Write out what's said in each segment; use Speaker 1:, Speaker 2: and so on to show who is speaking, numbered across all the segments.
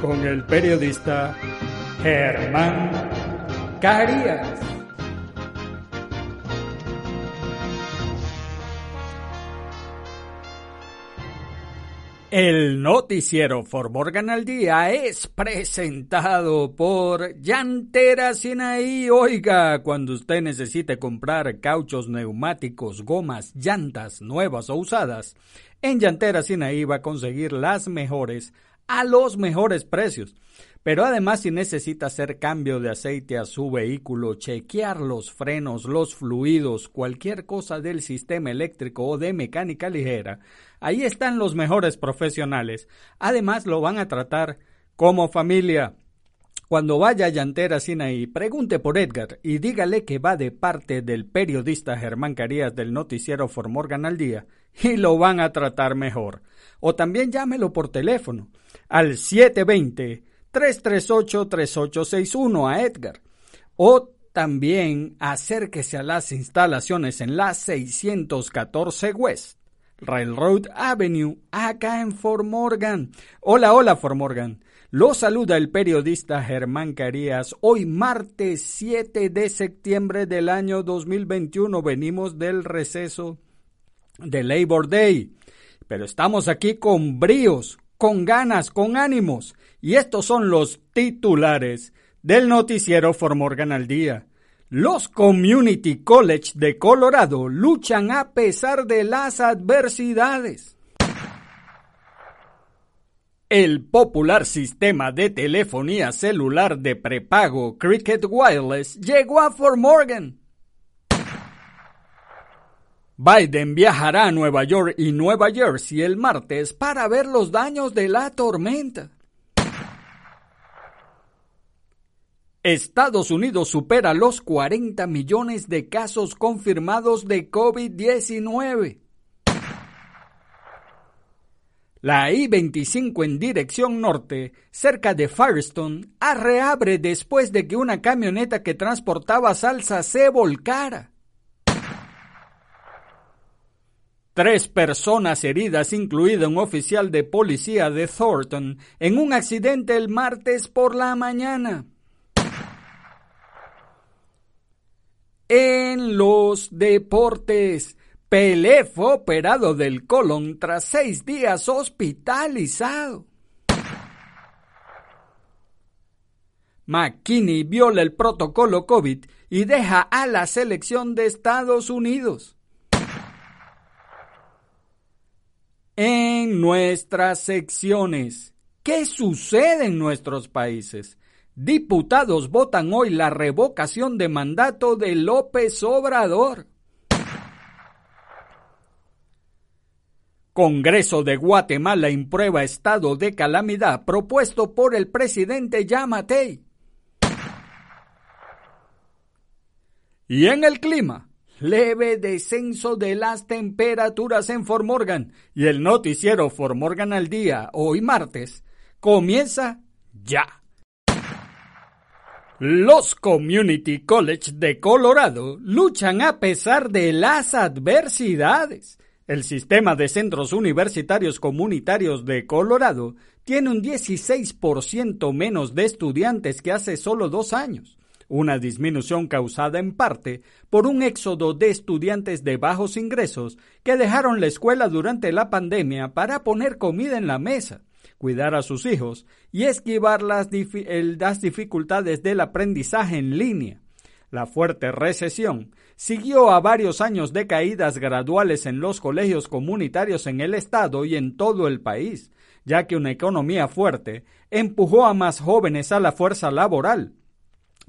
Speaker 1: con el periodista Germán Carías. El noticiero For Morgan al Día es presentado por Llantera Sinaí. Oiga, cuando usted necesite comprar cauchos, neumáticos, gomas, llantas nuevas o usadas, en Llantera Sinaí va a conseguir las mejores a los mejores precios. Pero además si necesita hacer cambio de aceite a su vehículo, chequear los frenos, los fluidos, cualquier cosa del sistema eléctrico o de mecánica ligera, ahí están los mejores profesionales. Además lo van a tratar como familia. Cuando vaya a Llantera Sinaí, pregunte por Edgar y dígale que va de parte del periodista Germán Carías del noticiero For Morgan al Día y lo van a tratar mejor. O también llámelo por teléfono al 720-338-3861 a Edgar. O también acérquese a las instalaciones en la 614 West Railroad Avenue, acá en Fort Morgan. Hola, hola, Fort Morgan. Lo saluda el periodista Germán Carías. Hoy martes 7 de septiembre del año 2021 venimos del receso de Labor Day. Pero estamos aquí con bríos, con ganas, con ánimos. Y estos son los titulares del noticiero For Morgan al Día. Los Community College de Colorado luchan a pesar de las adversidades. El popular sistema de telefonía celular de prepago Cricket Wireless llegó a Fort Morgan. Biden viajará a Nueva York y Nueva Jersey el martes para ver los daños de la tormenta. Estados Unidos supera los 40 millones de casos confirmados de COVID-19. La I-25 en dirección norte, cerca de Firestone, reabre después de que una camioneta que transportaba salsa se volcara. Tres personas heridas, incluido un oficial de policía de Thornton, en un accidente el martes por la mañana. En los deportes, Pelé fue operado del colon tras seis días hospitalizado. McKinney viola el protocolo COVID y deja a la selección de Estados Unidos. En nuestras secciones. ¿Qué sucede en nuestros países? Diputados votan hoy la revocación de mandato de López Obrador. Congreso de Guatemala imprueba estado de calamidad propuesto por el presidente Yamatei. Y en el clima, leve descenso de las temperaturas en Fort Morgan y el noticiero Fort Morgan al día, hoy martes, comienza ya. Los Community College de Colorado luchan a pesar de las adversidades. El sistema de centros universitarios comunitarios de Colorado tiene un 16% menos de estudiantes que hace solo dos años una disminución causada en parte por un éxodo de estudiantes de bajos ingresos que dejaron la escuela durante la pandemia para poner comida en la mesa, cuidar a sus hijos y esquivar las, dificultades del aprendizaje en línea. La fuerte recesión siguió a varios años de caídas graduales en los colegios comunitarios en el estado y en todo el país, ya que una economía fuerte empujó a más jóvenes a la fuerza laboral,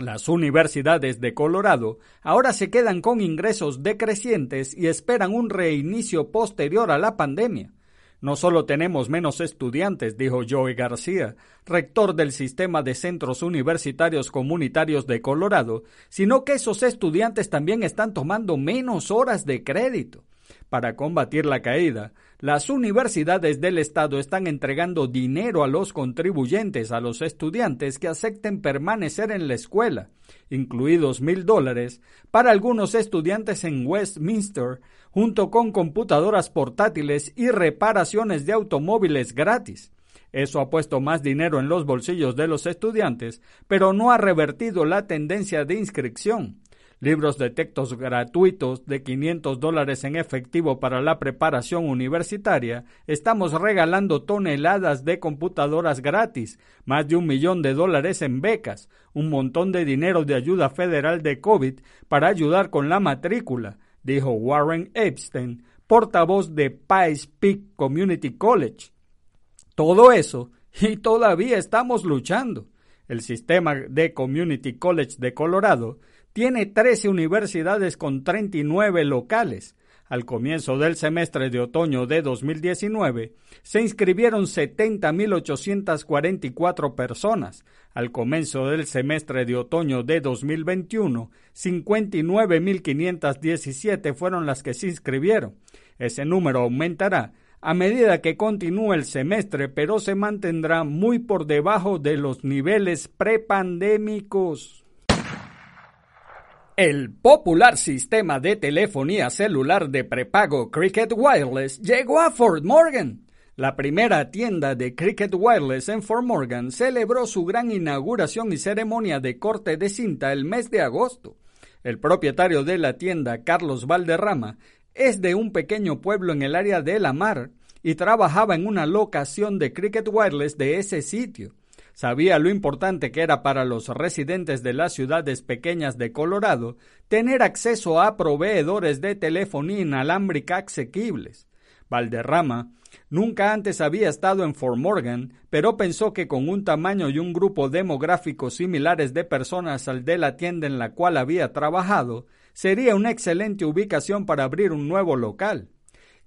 Speaker 1: las universidades de Colorado ahora se quedan con ingresos decrecientes y esperan un reinicio posterior a la pandemia. No solo tenemos menos estudiantes, dijo Joey García, rector del sistema de centros universitarios comunitarios de Colorado, sino que esos estudiantes también están tomando menos horas de crédito. Para combatir la caída, las universidades del Estado están entregando dinero a los contribuyentes, a los estudiantes que acepten permanecer en la escuela, incluidos mil dólares para algunos estudiantes en Westminster, junto con computadoras portátiles y reparaciones de automóviles gratis. Eso ha puesto más dinero en los bolsillos de los estudiantes, pero no ha revertido la tendencia de inscripción libros de textos gratuitos de 500 dólares en efectivo para la preparación universitaria, estamos regalando toneladas de computadoras gratis, más de un millón de dólares en becas, un montón de dinero de ayuda federal de COVID para ayudar con la matrícula, dijo Warren Epstein, portavoz de Pies Peak Community College. Todo eso, y todavía estamos luchando. El sistema de Community College de Colorado tiene 13 universidades con 39 locales. Al comienzo del semestre de otoño de 2019, se inscribieron 70.844 personas. Al comienzo del semestre de otoño de 2021, 59.517 fueron las que se inscribieron. Ese número aumentará a medida que continúe el semestre, pero se mantendrá muy por debajo de los niveles prepandémicos. El popular sistema de telefonía celular de prepago Cricket Wireless llegó a Fort Morgan. La primera tienda de Cricket Wireless en Fort Morgan celebró su gran inauguración y ceremonia de corte de cinta el mes de agosto. El propietario de la tienda, Carlos Valderrama, es de un pequeño pueblo en el área de La Mar y trabajaba en una locación de Cricket Wireless de ese sitio. Sabía lo importante que era para los residentes de las ciudades pequeñas de Colorado tener acceso a proveedores de telefonía inalámbrica asequibles. Valderrama nunca antes había estado en Fort Morgan, pero pensó que con un tamaño y un grupo demográfico similares de personas al de la tienda en la cual había trabajado, sería una excelente ubicación para abrir un nuevo local.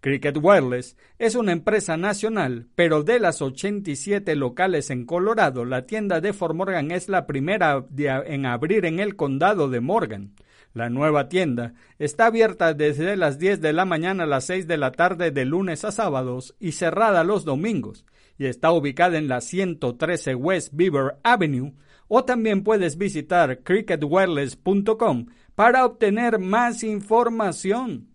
Speaker 1: Cricket Wireless es una empresa nacional, pero de las 87 locales en Colorado, la tienda de Fort Morgan es la primera en abrir en el condado de Morgan. La nueva tienda está abierta desde las 10 de la mañana a las 6 de la tarde de lunes a sábados y cerrada los domingos, y está ubicada en la 113 West Beaver Avenue, o también puedes visitar cricketwireless.com para obtener más información.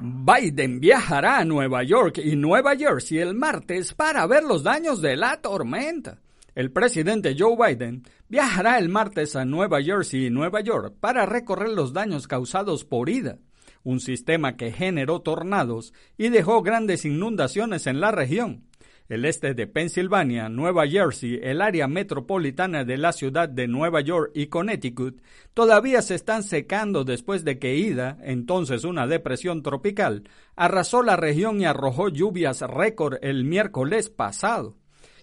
Speaker 1: Biden viajará a Nueva York y Nueva Jersey el martes para ver los daños de la tormenta. El presidente Joe Biden viajará el martes a Nueva Jersey y Nueva York para recorrer los daños causados por Ida, un sistema que generó tornados y dejó grandes inundaciones en la región el este de Pensilvania, Nueva Jersey, el área metropolitana de la ciudad de Nueva York y Connecticut todavía se están secando después de que Ida, entonces una depresión tropical, arrasó la región y arrojó lluvias récord el miércoles pasado.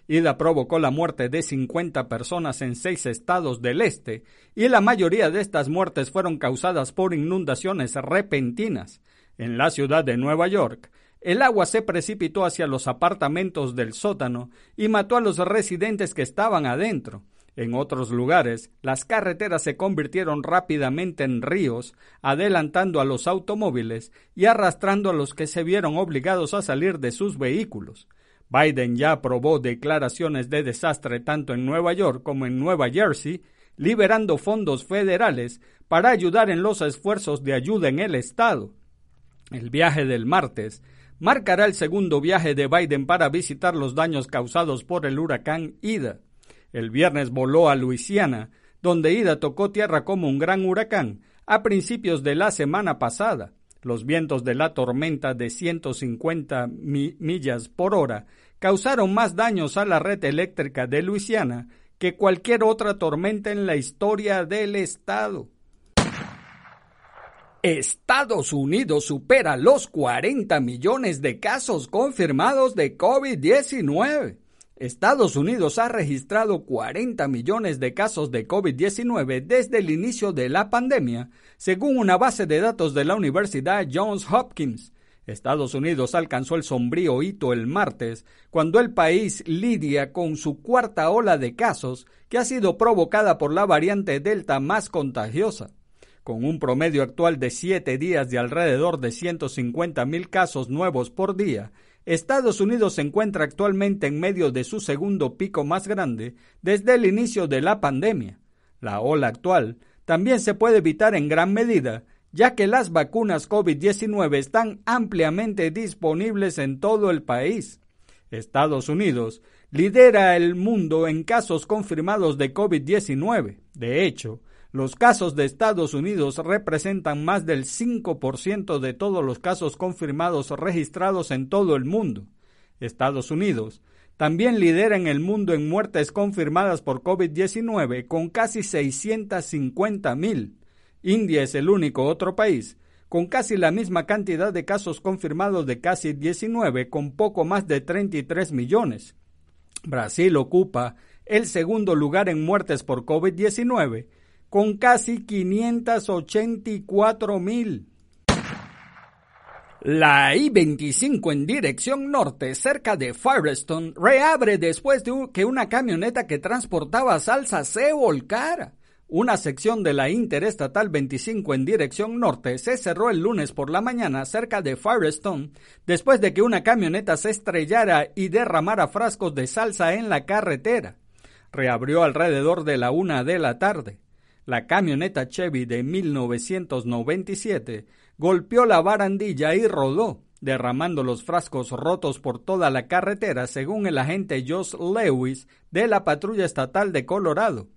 Speaker 1: Ida provocó la muerte de 50 personas en seis estados del este, y la mayoría de estas muertes fueron causadas por inundaciones repentinas. En la ciudad de Nueva York, el agua se precipitó hacia los apartamentos del sótano y mató a los residentes que estaban adentro. En otros lugares, las carreteras se convirtieron rápidamente en ríos, adelantando a los automóviles y arrastrando a los que se vieron obligados a salir de sus vehículos. Biden ya aprobó declaraciones de desastre tanto en Nueva York como en Nueva Jersey, liberando fondos federales para ayudar en los esfuerzos de ayuda en el estado. El viaje del martes marcará el segundo viaje de Biden para visitar los daños causados por el huracán Ida. El viernes voló a Luisiana, donde Ida tocó tierra como un gran huracán a principios de la semana pasada. Los vientos de la tormenta de 150 millas por hora causaron más daños a la red eléctrica de Luisiana que cualquier otra tormenta en la historia del estado. Estados Unidos supera los 40 millones de casos confirmados de COVID-19. Estados Unidos ha registrado 40 millones de casos de COVID-19 desde el inicio de la pandemia, según una base de datos de la Universidad Johns Hopkins. Estados Unidos alcanzó el sombrío hito el martes, cuando el país lidia con su cuarta ola de casos, que ha sido provocada por la variante Delta más contagiosa. Con un promedio actual de siete días de alrededor de 150 mil casos nuevos por día, Estados Unidos se encuentra actualmente en medio de su segundo pico más grande desde el inicio de la pandemia. La ola actual también se puede evitar en gran medida, ya que las vacunas COVID-19 están ampliamente disponibles en todo el país. Estados Unidos lidera el mundo en casos confirmados de COVID-19. De hecho, los casos de Estados Unidos representan más del 5% de todos los casos confirmados registrados en todo el mundo. Estados Unidos también lidera en el mundo en muertes confirmadas por COVID-19 con casi 650 mil. India es el único otro país con casi la misma cantidad de casos confirmados de casi 19 con poco más de 33 millones. Brasil ocupa el segundo lugar en muertes por COVID-19 con casi 584 mil. La I-25 en dirección norte, cerca de Firestone, reabre después de que una camioneta que transportaba salsa se volcara. Una sección de la Interestatal 25 en dirección norte se cerró el lunes por la mañana cerca de Firestone después de que una camioneta se estrellara y derramara frascos de salsa en la carretera. Reabrió alrededor de la una de la tarde. La camioneta Chevy de 1997 golpeó la barandilla y rodó, derramando los frascos rotos por toda la carretera, según el agente Josh Lewis de la Patrulla Estatal de Colorado.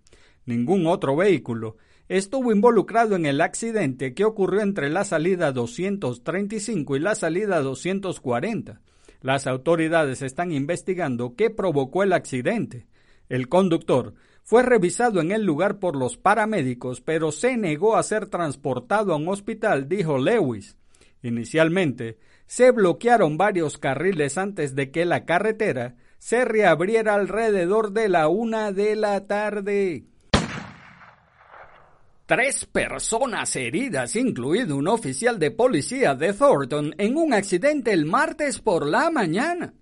Speaker 1: Ningún otro vehículo estuvo involucrado en el accidente que ocurrió entre la salida 235 y la salida 240. Las autoridades están investigando qué provocó el accidente. El conductor fue revisado en el lugar por los paramédicos, pero se negó a ser transportado a un hospital, dijo Lewis. Inicialmente, se bloquearon varios carriles antes de que la carretera se reabriera alrededor de la una de la tarde. Tres personas heridas, incluido un oficial de policía de Thornton, en un accidente el martes por la mañana.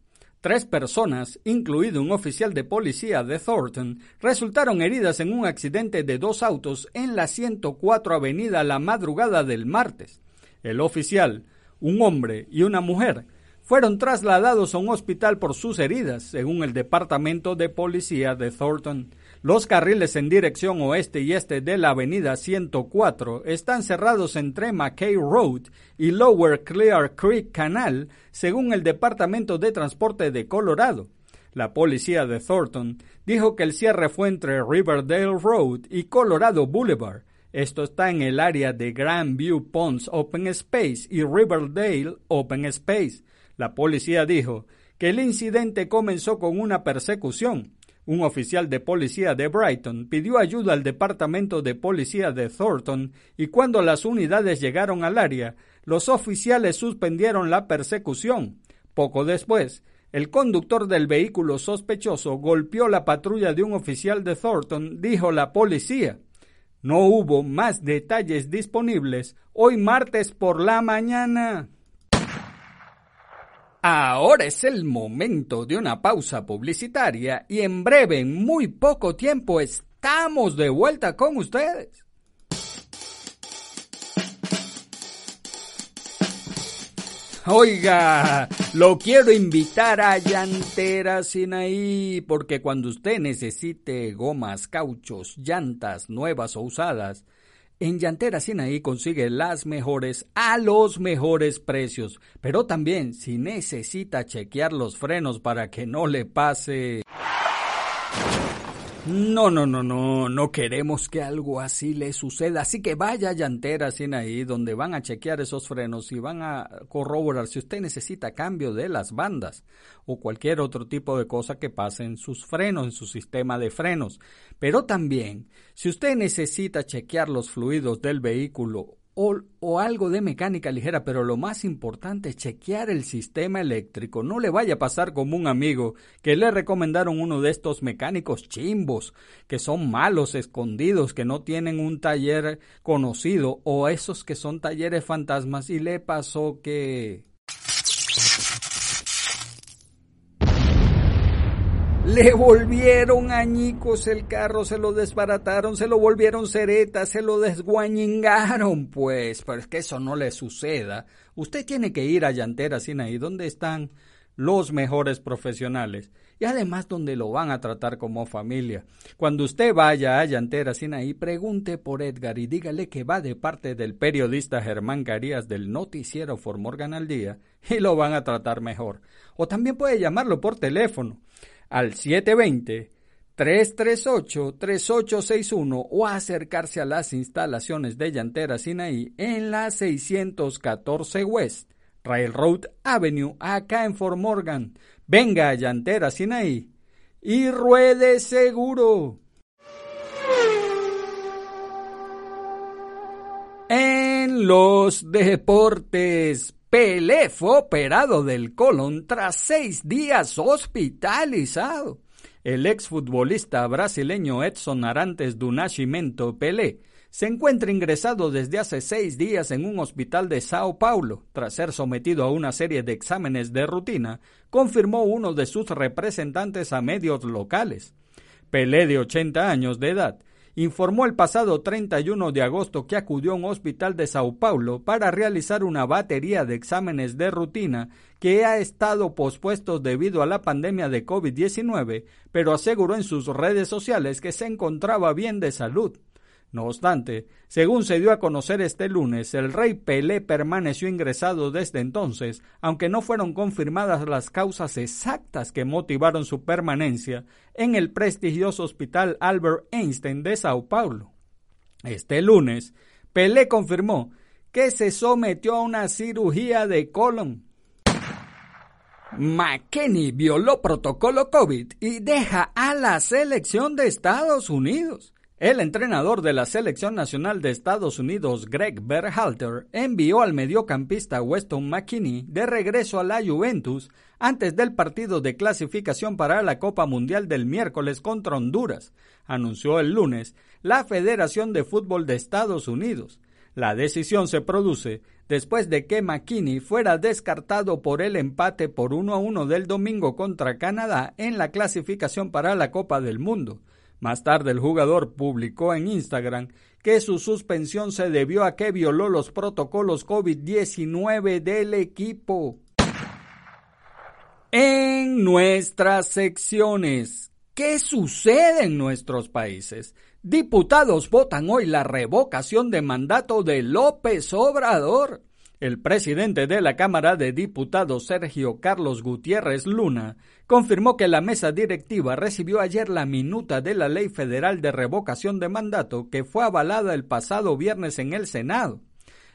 Speaker 1: Tres personas, incluido un oficial de policía de Thornton, resultaron heridas en un accidente de dos autos en la 104 Avenida la madrugada del martes. El oficial, un hombre y una mujer, fueron trasladados a un hospital por sus heridas, según el Departamento de Policía de Thornton. Los carriles en dirección oeste y este de la avenida 104 están cerrados entre McKay Road y Lower Clear Creek Canal, según el Departamento de Transporte de Colorado. La policía de Thornton dijo que el cierre fue entre Riverdale Road y Colorado Boulevard. Esto está en el área de Grandview Ponds Open Space y Riverdale Open Space. La policía dijo que el incidente comenzó con una persecución un oficial de policía de Brighton pidió ayuda al departamento de policía de Thornton y cuando las unidades llegaron al área, los oficiales suspendieron la persecución. Poco después, el conductor del vehículo sospechoso golpeó la patrulla de un oficial de Thornton, dijo la policía. No hubo más detalles disponibles hoy martes por la mañana. Ahora es el momento de una pausa publicitaria y en breve, en muy poco tiempo, Estamos de vuelta con ustedes. Oiga, lo quiero invitar a Llantera Sinaí, porque cuando usted necesite gomas, cauchos, llantas nuevas o usadas, en Llantera Sinaí consigue las mejores a los mejores precios. Pero también, si necesita chequear los frenos para que no le pase no, no, no, no, no queremos que algo así le suceda. Así que vaya Llantera ahí, donde van a chequear esos frenos y van a corroborar si usted necesita cambio de las bandas o cualquier otro tipo de cosa que pase en sus frenos, en su sistema de frenos. Pero también, si usted necesita chequear los fluidos del vehículo o, algo de mecánica ligera, pero lo más importante es chequear el sistema eléctrico. No le vaya a pasar como un amigo que le recomendaron uno de estos mecánicos chimbos, que son malos, escondidos, que no tienen un taller conocido, o esos que son talleres fantasmas, y le pasó que Le volvieron añicos el carro, se lo desbarataron, se lo volvieron ceretas, se lo desguañingaron. Pues, pero es que eso no le suceda. Usted tiene que ir a Llantera ahí donde están los mejores profesionales y además donde lo van a tratar como familia. Cuando usted vaya a Llantera ahí pregunte por Edgar y dígale que va de parte del periodista Germán Carías del noticiero Formorgan al Día y lo van a tratar mejor. O también puede llamarlo por teléfono al 720-338-3861 o acercarse a las instalaciones de Llantera Sinaí en la 614 West Railroad Avenue, acá en Fort Morgan. Venga a Llantera Sinaí y ruede seguro. En los deportes, Pelé fue operado del colon tras seis días hospitalizado. El exfutbolista brasileño Edson Arantes do Nascimento Pelé se encuentra ingresado desde hace seis días en un hospital de Sao Paulo, tras ser sometido a una serie de exámenes de rutina, confirmó uno de sus representantes a medios locales. Pelé, de 80 años de edad, informó el pasado 31 de agosto que acudió a un hospital de Sao Paulo para realizar una batería de exámenes de rutina que ha estado pospuestos debido a la pandemia de COVID-19, pero aseguró en sus redes sociales que se encontraba bien de salud. No obstante, según se dio a conocer este lunes, el rey Pelé permaneció ingresado desde entonces, aunque no fueron confirmadas las causas exactas que motivaron su permanencia en el prestigioso hospital Albert Einstein de Sao Paulo. Este lunes, Pelé confirmó que se sometió a una cirugía de colon. McKinney violó protocolo COVID y deja a la selección de Estados Unidos. El entrenador de la selección nacional de Estados Unidos, Greg Berhalter, envió al mediocampista Weston McKinney de regreso a la Juventus antes del partido de clasificación para la Copa Mundial del miércoles contra Honduras, anunció el lunes la Federación de Fútbol de Estados Unidos. La decisión se produce después de que McKinney fuera descartado por el empate por 1 a 1 del domingo contra Canadá en la clasificación para la Copa del Mundo. Más tarde el jugador publicó en Instagram que su suspensión se debió a que violó los protocolos COVID-19 del equipo. En nuestras secciones, ¿qué sucede en nuestros países? Diputados votan hoy la revocación de mandato de López Obrador. El presidente de la Cámara de Diputados, Sergio Carlos Gutiérrez Luna, confirmó que la mesa directiva recibió ayer la minuta de la Ley Federal de Revocación de Mandato que fue avalada el pasado viernes en el Senado.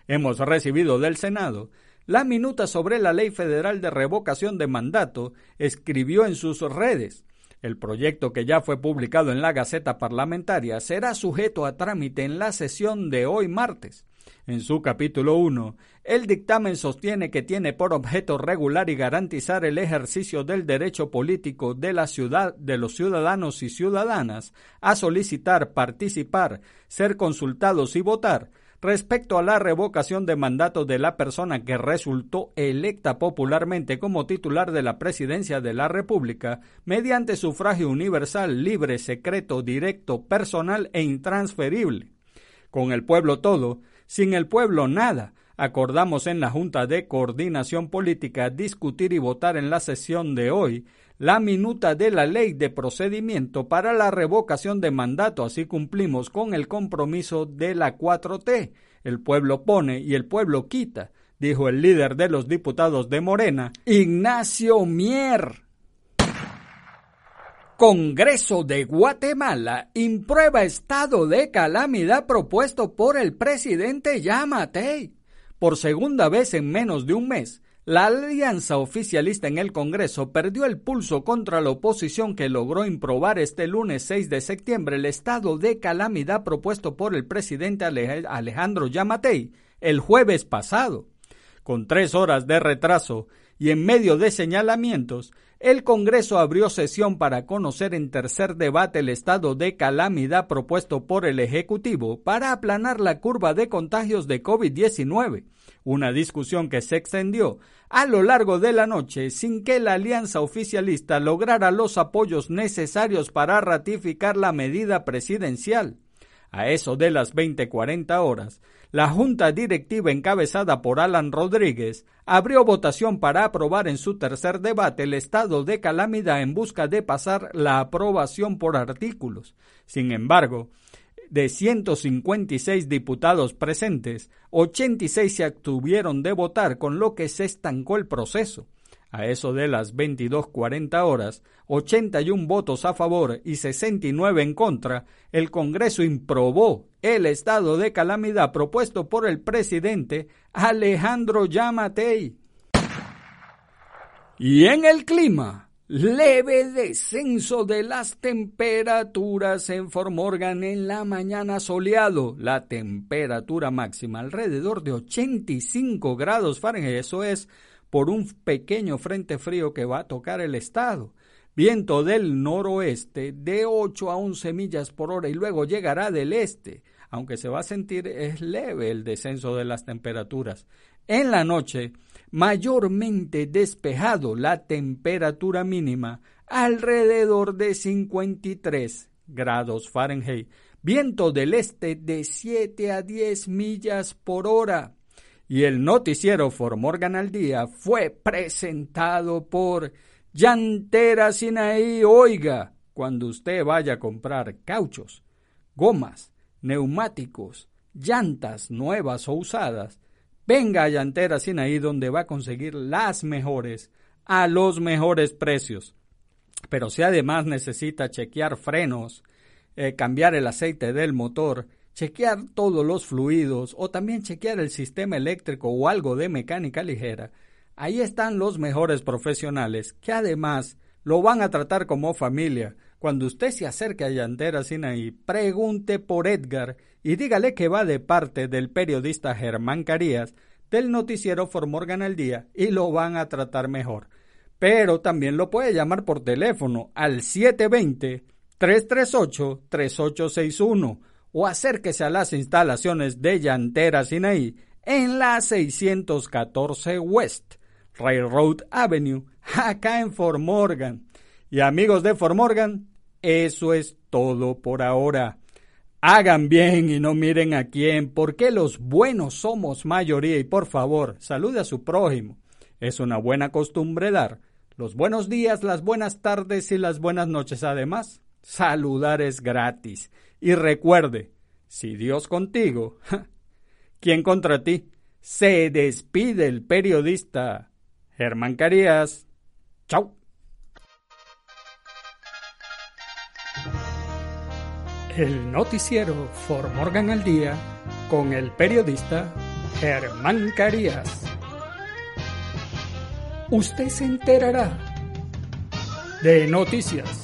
Speaker 1: Hemos recibido del Senado la minuta sobre la Ley Federal de Revocación de Mandato, escribió en sus redes. El proyecto que ya fue publicado en la Gaceta Parlamentaria será sujeto a trámite en la sesión de hoy martes. En su capítulo 1, el dictamen sostiene que tiene por objeto regular y garantizar el ejercicio del derecho político de la ciudad de los ciudadanos y ciudadanas a solicitar, participar, ser consultados y votar, respecto a la revocación de mandato de la persona que resultó electa popularmente como titular de la presidencia de la República mediante sufragio universal, libre, secreto, directo, personal e intransferible. Con el pueblo todo, sin el pueblo nada, acordamos en la Junta de Coordinación Política discutir y votar en la sesión de hoy la minuta de la ley de procedimiento para la revocación de mandato. Así cumplimos con el compromiso de la 4T. El pueblo pone y el pueblo quita, dijo el líder de los diputados de Morena, Ignacio Mier. Congreso de Guatemala imprueba estado de calamidad propuesto por el presidente Yamatei. Por segunda vez en menos de un mes, la alianza oficialista en el Congreso perdió el pulso contra la oposición que logró improbar este lunes 6 de septiembre el estado de calamidad propuesto por el presidente Alejandro Yamatei el jueves pasado. Con tres horas de retraso y en medio de señalamientos, el Congreso abrió sesión para conocer en tercer debate el estado de calamidad propuesto por el Ejecutivo para aplanar la curva de contagios de COVID-19 una discusión que se extendió a lo largo de la noche sin que la alianza oficialista lograra los apoyos necesarios para ratificar la medida presidencial. A eso de las 20:40 horas, la junta directiva encabezada por Alan Rodríguez abrió votación para aprobar en su tercer debate el estado de calamidad en busca de pasar la aprobación por artículos. Sin embargo, de 156 diputados presentes, 86 se abstuvieron de votar, con lo que se estancó el proceso. A eso de las 22.40 horas, 81 votos a favor y 69 en contra, el Congreso improbó el estado de calamidad propuesto por el presidente Alejandro Yamatei. Y en el clima, Leve descenso de las temperaturas en Formorgan en la mañana soleado. La temperatura máxima alrededor de 85 grados Fahrenheit. Eso es por un pequeño frente frío que va a tocar el estado. Viento del noroeste de 8 a 11 millas por hora y luego llegará del este. Aunque se va a sentir es leve el descenso de las temperaturas. En la noche mayormente despejado, la temperatura mínima alrededor de 53 grados Fahrenheit, viento del este de 7 a 10 millas por hora. Y el noticiero Formorgan al día fue presentado por Llantera Sinaí. Oiga, cuando usted vaya a comprar cauchos, gomas, neumáticos, llantas nuevas o usadas, Venga a Llantera Sinaí donde va a conseguir las mejores a los mejores precios. Pero si además necesita chequear frenos, eh, cambiar el aceite del motor, chequear todos los fluidos o también chequear el sistema eléctrico o algo de mecánica ligera, ahí están los mejores profesionales que además lo van a tratar como familia. Cuando usted se acerque a Llantera Sinaí, pregunte por Edgar y dígale que va de parte del periodista Germán Carías del noticiero Formorgan al Día y lo van a tratar mejor. Pero también lo puede llamar por teléfono al 720-338-3861 o acérquese a las instalaciones de Llantera Sinaí en la 614 West Railroad Avenue, acá en Formorgan. Y amigos de Formorgan, eso es todo por ahora. Hagan bien y no miren a quién, porque los buenos somos mayoría y por favor, salude a su prójimo. Es una buena costumbre dar los buenos días, las buenas tardes y las buenas noches. Además, saludar es gratis. Y recuerde, si Dios contigo, ¿quién contra ti? Se despide el periodista Germán Carías. Chau. El noticiero For Morgan al Día con el periodista Germán Carías. Usted se enterará de noticias,